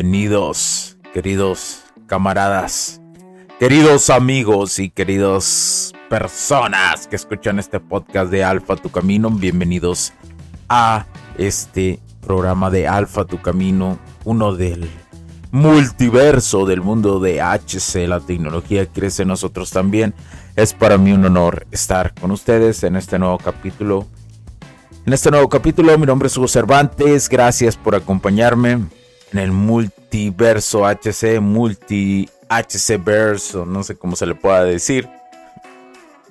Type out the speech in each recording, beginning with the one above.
Bienvenidos, queridos camaradas, queridos amigos y queridas personas que escuchan este podcast de Alfa Tu Camino. Bienvenidos a este programa de Alfa Tu Camino, uno del multiverso del mundo de HC. La tecnología crece en nosotros también. Es para mí un honor estar con ustedes en este nuevo capítulo. En este nuevo capítulo, mi nombre es Hugo Cervantes. Gracias por acompañarme en el multiverso HC, multi HC verso, no sé cómo se le pueda decir.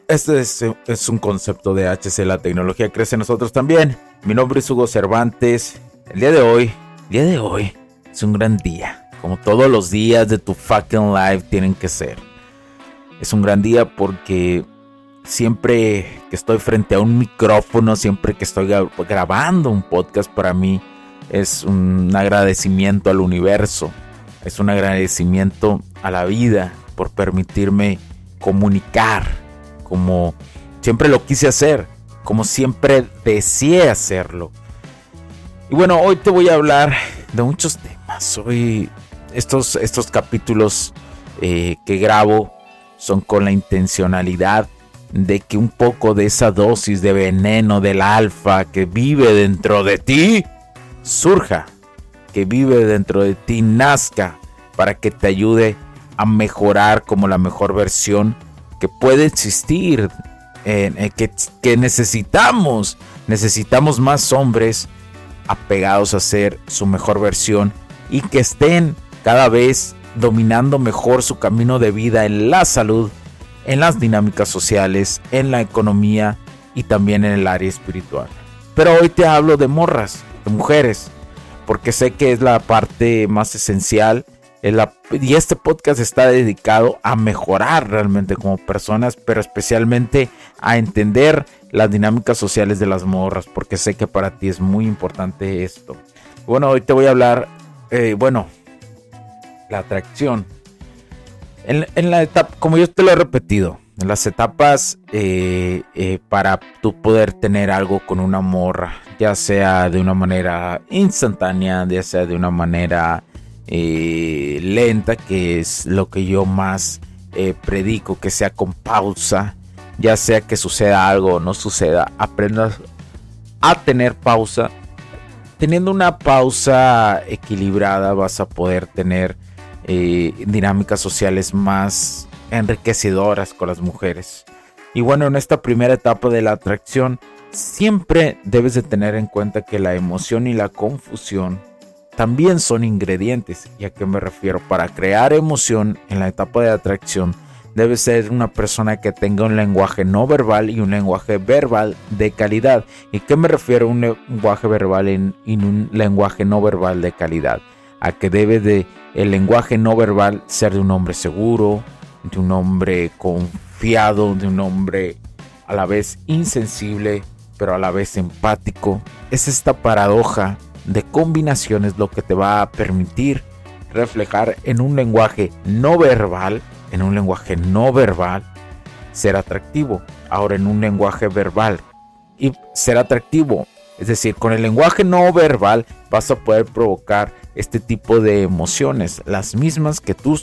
Este es, un concepto de HC, la tecnología crece en nosotros también. Mi nombre es Hugo Cervantes. El día de hoy, el día de hoy es un gran día. Como todos los días de tu fucking life tienen que ser. Es un gran día porque siempre que estoy frente a un micrófono, siempre que estoy grabando un podcast para mí, es un agradecimiento al universo, es un agradecimiento a la vida por permitirme comunicar como siempre lo quise hacer, como siempre deseé hacerlo. Y bueno, hoy te voy a hablar de muchos temas. Hoy estos, estos capítulos eh, que grabo son con la intencionalidad de que un poco de esa dosis de veneno del alfa que vive dentro de ti surja, que vive dentro de ti, nazca para que te ayude a mejorar como la mejor versión que puede existir, que, que necesitamos. Necesitamos más hombres apegados a ser su mejor versión y que estén cada vez dominando mejor su camino de vida en la salud, en las dinámicas sociales, en la economía y también en el área espiritual. Pero hoy te hablo de morras, mujeres, porque sé que es la parte más esencial. y este podcast está dedicado a mejorar realmente como personas, pero especialmente a entender las dinámicas sociales de las morras, porque sé que para ti es muy importante esto. Bueno, hoy te voy a hablar, eh, bueno, la atracción. En, la etapa, como yo te lo he repetido, las etapas eh, eh, para tú poder tener algo con una morra, ya sea de una manera instantánea, ya sea de una manera eh, lenta, que es lo que yo más predico, que sea con pausa, ya sea que suceda algo o no suceda, aprendas a tener pausa. Teniendo una pausa equilibrada vas a poder tener dinámicas sociales más enriquecedoras con las mujeres. Y bueno, en esta primera etapa de la atracción, siempre debes de tener en cuenta que la emoción y la confusión también son ingredientes. ¿Y a qué me refiero? Para crear emoción en la etapa de atracción, debe ser una persona que tenga un lenguaje no verbal y un lenguaje verbal de calidad. ¿Y qué me refiero a un lenguaje verbal y un lenguaje no verbal de calidad? A que debe de el lenguaje no verbal ser de un hombre seguro, de un hombre confiado, de un hombre a la vez insensible, pero a la vez empático. Es esta paradoja de combinaciones lo que te va a permitir reflejar en un lenguaje no verbal, en un lenguaje no verbal, ser atractivo. Ahora en un lenguaje verbal y ser atractivo. Es decir, con el lenguaje no verbal vas a poder provocar este tipo de emociones, las mismas que tú,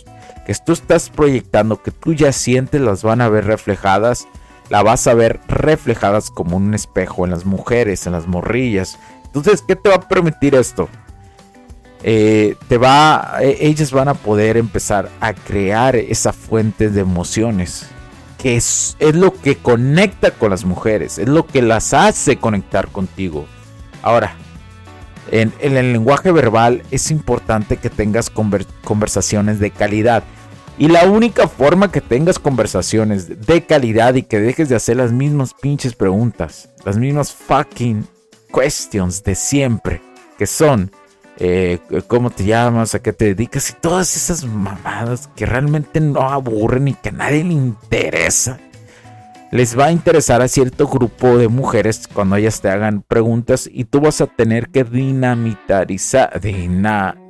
que tú estás proyectando, que tú ya sientes, las van a ver reflejadas, la vas a ver reflejadas como un espejo en las mujeres, en las morrillas. Entonces, ¿qué te va a permitir esto? Eh, te va, e, ellas van a poder empezar a crear esa fuente de emociones que es lo que conecta con las mujeres, es lo que las hace conectar contigo. Ahora, en, el lenguaje verbal es importante que tengas conversaciones de calidad. Y la única forma que tengas conversaciones de calidad y que dejes de hacer las mismas pinches preguntas, las mismas fucking questions de siempre, que son eh, cómo te llamas, a qué te dedicas y todas esas mamadas que realmente no aburren y que a nadie le interesa. Les va a interesar a cierto grupo de mujeres cuando ellas te hagan preguntas y tú vas a tener que dinamitarizar,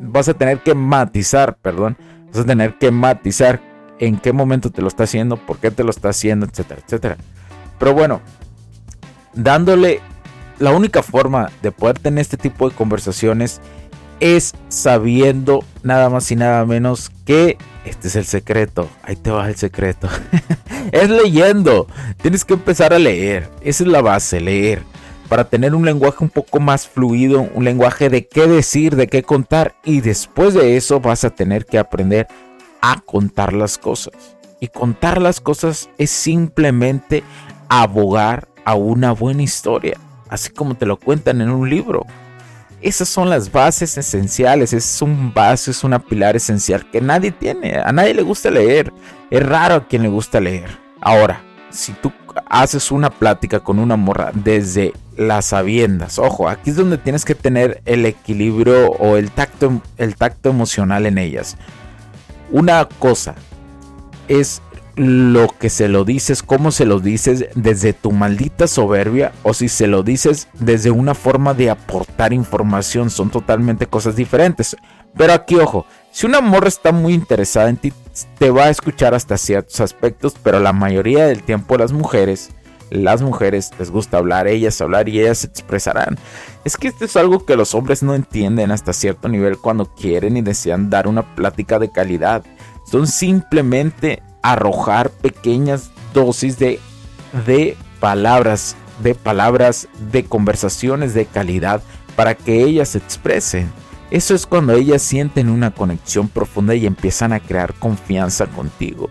vas a tener que matizar, perdón, vas a tener que matizar en qué momento te lo está haciendo, por qué te lo está haciendo, etcétera, etcétera. Pero bueno, dándole la única forma de poder tener este tipo de conversaciones es sabiendo nada más y nada menos que este es el secreto. Ahí te va el secreto. es leyendo. Tienes que empezar a leer. Esa es la base, leer. Para tener un lenguaje un poco más fluido, un lenguaje de qué decir, de qué contar. Y después de eso vas a tener que aprender a contar las cosas. Y contar las cosas es simplemente abogar a una buena historia. Así como te lo cuentan en un libro. Esas son las bases esenciales, es un base, es una pilar esencial que nadie tiene, a nadie le gusta leer, es raro a quien le gusta leer. Ahora, si tú haces una plática con una morra desde las sabiendas, ojo, aquí es donde tienes que tener el equilibrio o el tacto, el tacto emocional en ellas. Una cosa es lo que se lo dices, cómo se lo dices desde tu maldita soberbia o si se lo dices desde una forma de aportar información, son totalmente cosas diferentes. Pero aquí, ojo, si una morra está muy interesada en ti, te va a escuchar hasta ciertos aspectos, pero la mayoría del tiempo las mujeres, las mujeres les gusta hablar, ellas hablar y ellas se expresarán. Es que esto es algo que los hombres no entienden hasta cierto nivel cuando quieren y desean dar una plática de calidad. Son simplemente arrojar pequeñas dosis de, de palabras, de palabras, de conversaciones de calidad para que ellas se expresen. Eso es cuando ellas sienten una conexión profunda y empiezan a crear confianza contigo.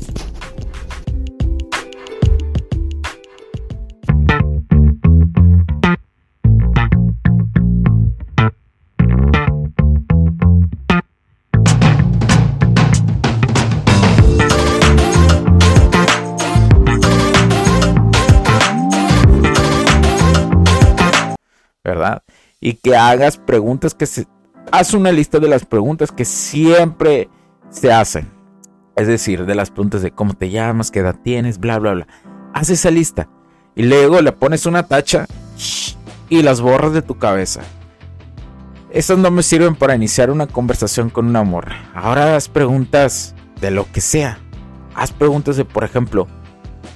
Que hagas preguntas que se... Haz una lista de las preguntas que siempre se hacen. Es decir, de las preguntas de cómo te llamas, qué edad tienes, bla, bla, bla. Haz esa lista. Y luego le pones una tacha y las borras de tu cabeza. Esas no me sirven para iniciar una conversación con una morra. Ahora haz preguntas de lo que sea. Haz preguntas de, por ejemplo,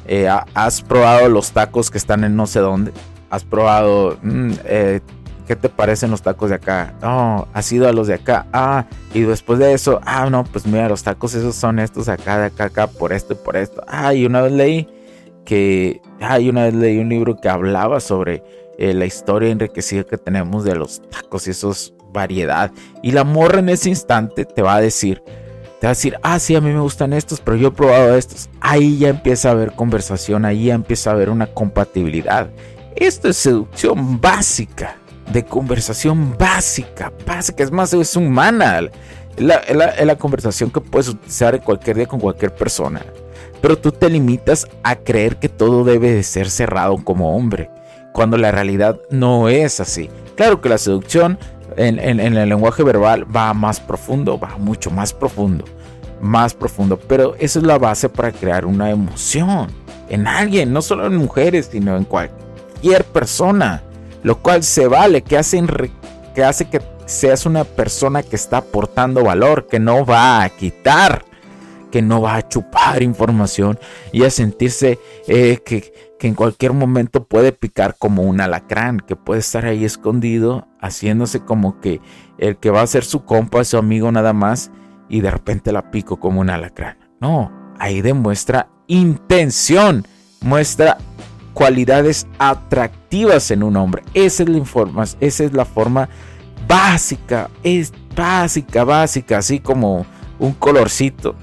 eh, ¿has probado los tacos que están en no sé dónde? has probado, mm, eh, ¿qué te parecen los tacos de acá? Oh, has ido a los de acá. Ah, y después de eso, ah, no, pues mira, los tacos esos son estos acá, de acá, acá, por esto y por esto. Ah, y una vez leí que, ah, y una vez leí un libro que hablaba sobre eh, la historia enriquecida que tenemos de los tacos y esos variedad. Y la morra en ese instante te va a decir, te va a decir, ah, sí, a mí me gustan estos, pero yo he probado estos. Ahí ya empieza a haber conversación, ahí ya empieza a haber una compatibilidad. Esto es seducción básica, de conversación básica, básica, es más, es la, la conversación que puedes utilizar cualquier día con cualquier persona. Pero tú te limitas a creer que todo debe de ser cerrado como hombre, cuando la realidad no es así. Claro que la seducción en, el lenguaje verbal va más profundo, va mucho más profundo, más profundo. Pero esa es la base para crear una emoción en alguien, no solo en mujeres, sino en cualquier persona. Lo cual se vale, que hace, que hace que seas una persona que está aportando valor, que no va a quitar, que no va a chupar información y a sentirse eh, que, que en cualquier momento puede picar como un alacrán, que puede estar ahí escondido, haciéndose como que el que va a ser su compa su amigo nada más, y de repente la pico como un alacrán. No, ahí demuestra intención, muestra cualidades atractivas en un hombre. Esa es la información, esa es la forma básica, es básica, básica, así como un colorcito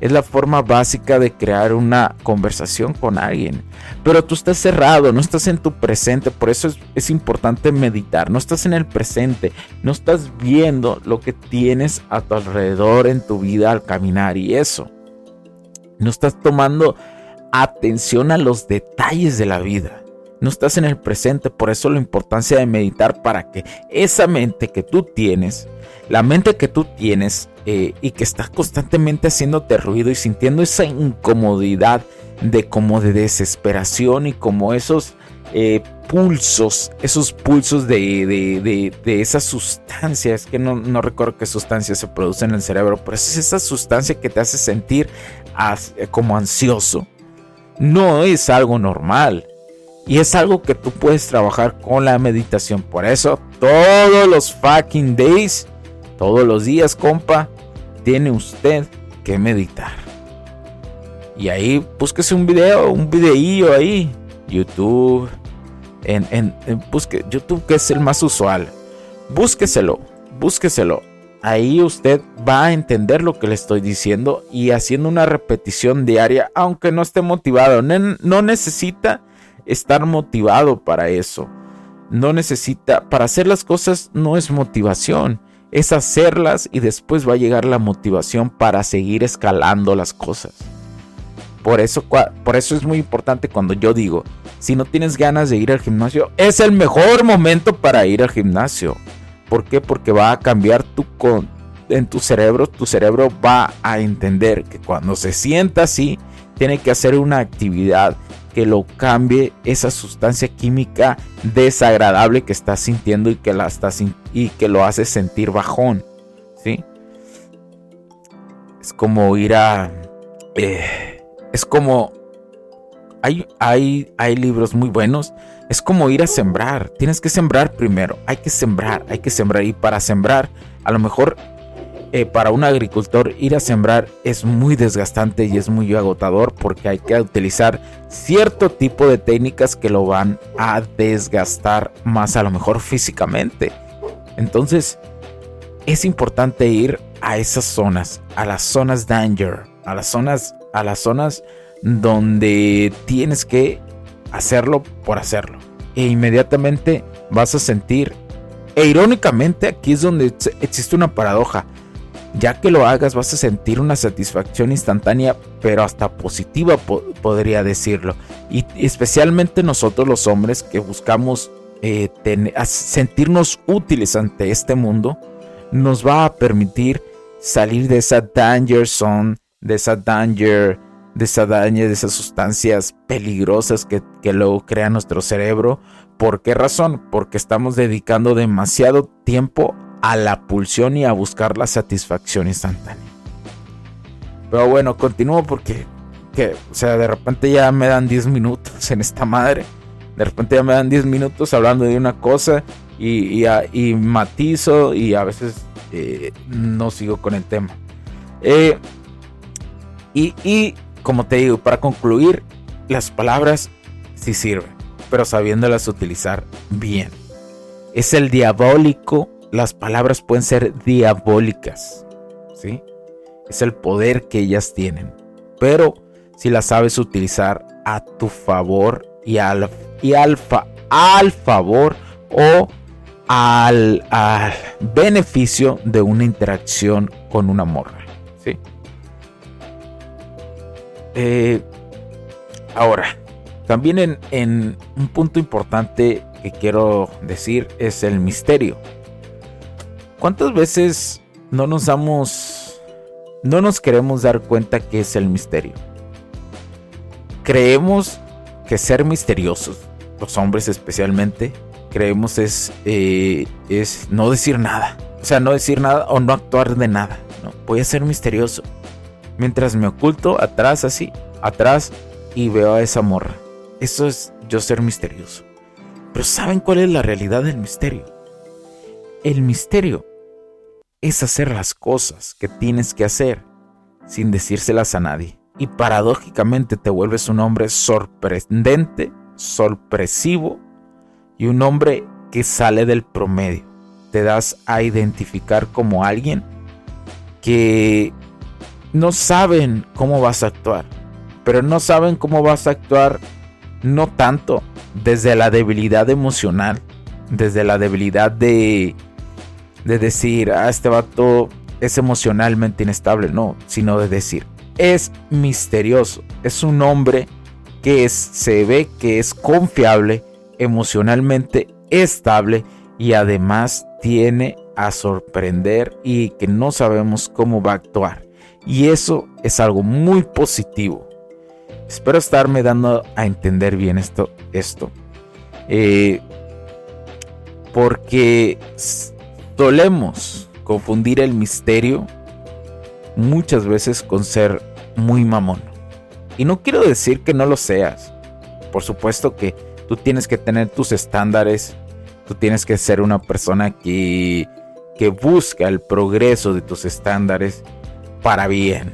es la forma básica de crear una conversación con alguien. Pero tú estás cerrado, no estás en tu presente, por eso es, importante meditar, no estás en el presente, no estás viendo lo que tienes a tu alrededor en tu vida al caminar y eso. No estás tomando atención a los detalles de la vida. No estás en el presente, por eso la importancia de meditar para que esa mente que tú tienes, la mente que tú tienes eh, y que está constantemente haciéndote ruido y sintiendo esa incomodidad de como de desesperación y como esos eh, pulsos, esos pulsos de, de, de, esa sustancia, es que no, no, recuerdo qué sustancia se produce en el cerebro, pero es esa sustancia que te hace sentir como ansioso. No es algo normal. Y es algo que tú puedes trabajar con la meditación. Por eso, todos los fucking days, todos los días, compa, tiene usted que meditar. Y ahí búsquese un video, un videillo ahí. YouTube. En, en, busque YouTube que es el más usual. Búsqueselo, búsqueselo. Ahí usted va a entender lo que le estoy diciendo y haciendo una repetición diaria, aunque no esté motivado. no necesita estar motivado para eso. No necesita, para hacer las cosas no es motivación es hacerlas y después va a llegar la motivación para seguir escalando las cosas. Por eso, por eso es muy importante cuando yo digo, si no tienes ganas de ir al gimnasio, es el mejor momento para ir al gimnasio. ¿Por qué? Porque va a cambiar tu con, en tu cerebro, tu cerebro va a entender que cuando se sienta así, tiene que hacer una actividad que lo cambie esa sustancia química desagradable que estás sintiendo y que, y que lo hace sentir bajón. ¿sí? Es como ir a... Eh, es como... Hay, hay, hay libros muy buenos. Es como ir a sembrar. Tienes que sembrar primero. Hay que sembrar, hay que sembrar. Y para sembrar, a lo mejor eh, para un agricultor ir a sembrar es muy desgastante y es muy agotador porque hay que utilizar cierto tipo de técnicas que lo van a desgastar más a lo mejor físicamente. Entonces es importante ir a esas zonas, a las zonas danger, a las zonas, a las zonas donde tienes que hacerlo por hacerlo. E inmediatamente vas a sentir e irónicamente aquí es donde existe una paradoja. Ya que lo hagas vas a sentir una satisfacción instantánea, pero hasta positiva podría decirlo. Y especialmente nosotros los hombres que buscamos eh, sentirnos útiles ante este mundo, nos va a permitir salir de esa danger zone, de esa danger, de esa daña, de esas sustancias peligrosas que, que luego crea nuestro cerebro. ¿Por qué razón? Porque estamos dedicando demasiado tiempo a la pulsión y a buscar la satisfacción instantánea. Pero bueno, continúo porque, que, o sea, de repente ya me dan 10 minutos en esta madre. De repente ya me dan 10 minutos hablando de una cosa y, matizo y a veces eh, no sigo con el tema. Eh, y, y, como te digo, para concluir, las palabras sí sirven, pero sabiéndolas utilizar bien. Es el diabólico, las palabras pueden ser diabólicas, ¿sí? Es el poder que ellas tienen, pero si las sabes utilizar a tu favor y al, y al favor o al, beneficio de una interacción con una morra. Eh, ahora, también en, un punto importante que quiero decir es el misterio. ¿Cuántas veces no nos damos, no nos queremos dar cuenta que es el misterio? Creemos que ser misteriosos, los hombres especialmente, creemos es, eh, es no decir nada. O sea, no decir nada o no actuar de nada. ¿no? Voy a ser misterioso. Mientras me oculto atrás así, atrás y veo a esa morra. Eso es yo ser misterioso. Pero ¿saben cuál es la realidad del misterio? El misterio es hacer las cosas que tienes que hacer sin decírselas a nadie. Y paradójicamente te vuelves un hombre sorprendente, sorpresivo y un hombre que sale del promedio. Te das a identificar como alguien que no saben cómo vas a actuar, pero no saben cómo vas a actuar no tanto desde la debilidad emocional, desde la debilidad de, de decir, ah, este vato es emocionalmente inestable, no, sino de decir, es misterioso, es un hombre que se ve que es confiable, emocionalmente estable y además tiene a sorprender y que no sabemos cómo va a actuar. Y eso es algo muy positivo. Espero estarme dando a entender bien esto. esto. Eh, porque solemos confundir el misterio muchas veces con ser muy mamón. Y no quiero decir que no lo seas. Por supuesto que Tú tienes que tener tus estándares. Tú tienes que ser una persona que, que busca el progreso de tus estándares para bien,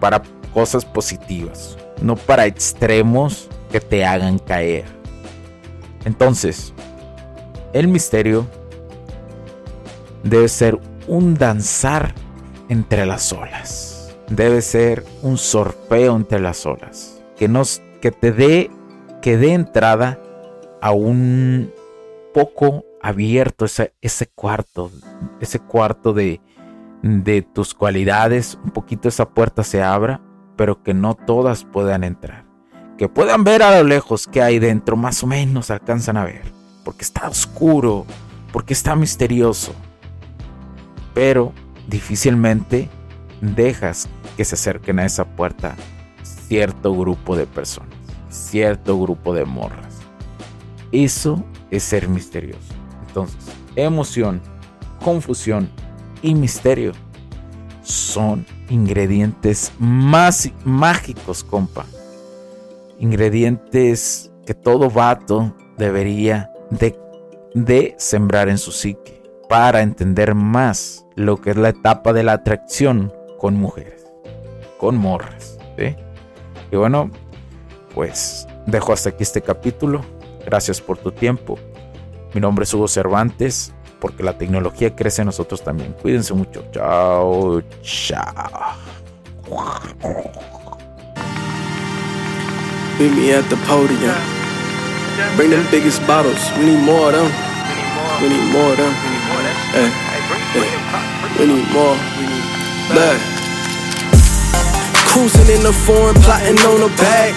para cosas positivas, no para extremos que te hagan caer. Entonces, el misterio debe ser un danzar entre las olas. Debe ser un sorfeo entre las olas. Que, nos, que te dé que dé entrada a un poco abierto ese, ese cuarto, ese cuarto de, de tus cualidades, un poquito esa puerta se abra, pero que no todas puedan entrar. Que puedan ver a lo lejos que hay dentro, más o menos alcanzan a ver, porque está oscuro, porque está misterioso. Pero difícilmente dejas que se acerquen a esa puerta cierto grupo de personas, cierto grupo de morras. Eso es ser misterioso. Entonces, emoción, confusión y misterio son ingredientes más mágicos, compa. Ingredientes que todo vato debería de, de sembrar en su psique para entender más lo que es la etapa de la atracción con mujeres, con morras. Y bueno, pues dejo hasta aquí este capítulo. Gracias por tu tiempo. Mi nombre es Hugo Cervantes, porque la tecnología crece en nosotros también. Cuídense mucho. Chao, chao. Meet me at the podium. Bring them biggest bottles. We need more of them. We need more of them. Hey, hey. We need more. Look. Cruising in the foreign, plotting on a bag.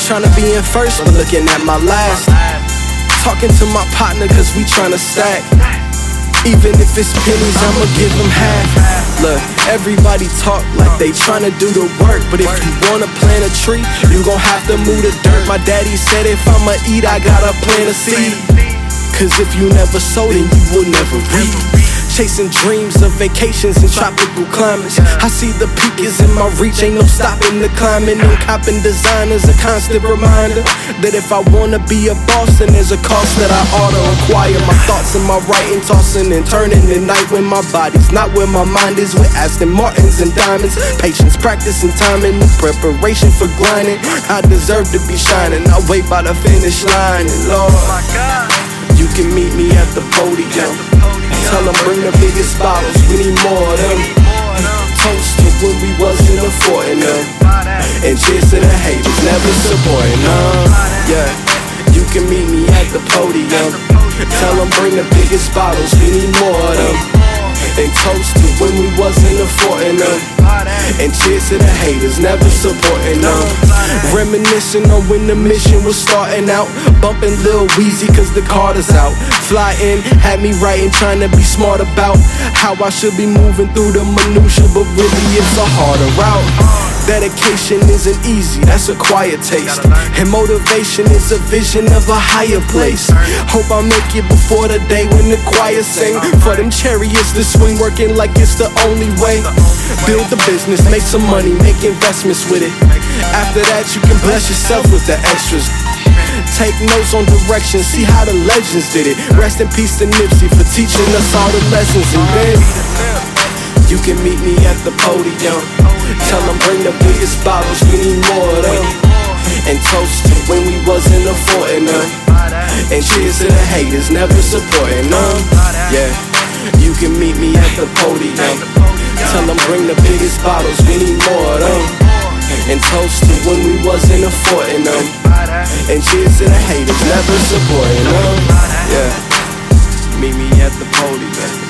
trying to be in first, but looking at my last. Talking to my partner, cause we trying to stack. Even if it's pennies, I'ma give them half. Look, everybody talk like they trying to do the work. But if you wanna plant a tree, you gon' have to move the dirt. My daddy said if I'ma eat, I gotta plant a seed. Cause if you never sow, then you will never reap. Chasing dreams of vacations in tropical climates. I see the peak is in my reach, ain't no stopping the climbing. And copping designers, a constant reminder that if I wanna be a boss, then there's a cost that I ought to acquire. My thoughts and my writing, tossing and turning at night when my body's not where my mind is. With Aston Martins and diamonds, patience, practice, and timing, preparation for grinding. I deserve to be shining. I wait by the finish line, and Lord, oh you can meet me at the podium. Tell them bring the biggest bottles, we need more of them. Toast to when we wasn't affording them. And cheers to the haters, never supporting them. Yeah, you can meet me at the podium. Tell them bring the biggest bottles, we need more of them. And toast to when we wasn't affording them. And cheers to the haters, never supporting them. Reminiscing on when the mission was starting out. Bumping Lil Weezy cause the Carter's out. Fly in, had me writing, trying to be smart about how I should be moving through the minutia, but really it's a harder route. Dedication isn't easy, that's a quiet taste. And motivation is a vision of a higher place. Hope I make it before the day when the choir sing. For them chariots to swing, working like it's the only way. Build the business, make some money, make investments with it. After that, you can bless yourself with the extras. Take notes on direction, see how the legends did it. Rest in peace to Nipsey for teaching us all the lessons. And then you can meet me at the podium. Tell them bring the biggest bottles, we need more of them. And toast to when we wasn't affording them. And cheers to the haters, never supporting them. Yeah, you can meet me at the podium. Tell them bring the biggest bottles, we need more of them. And toast to when we wasn't affording them. And cheers to the haters, never supporting them. Yeah, meet me at the podium.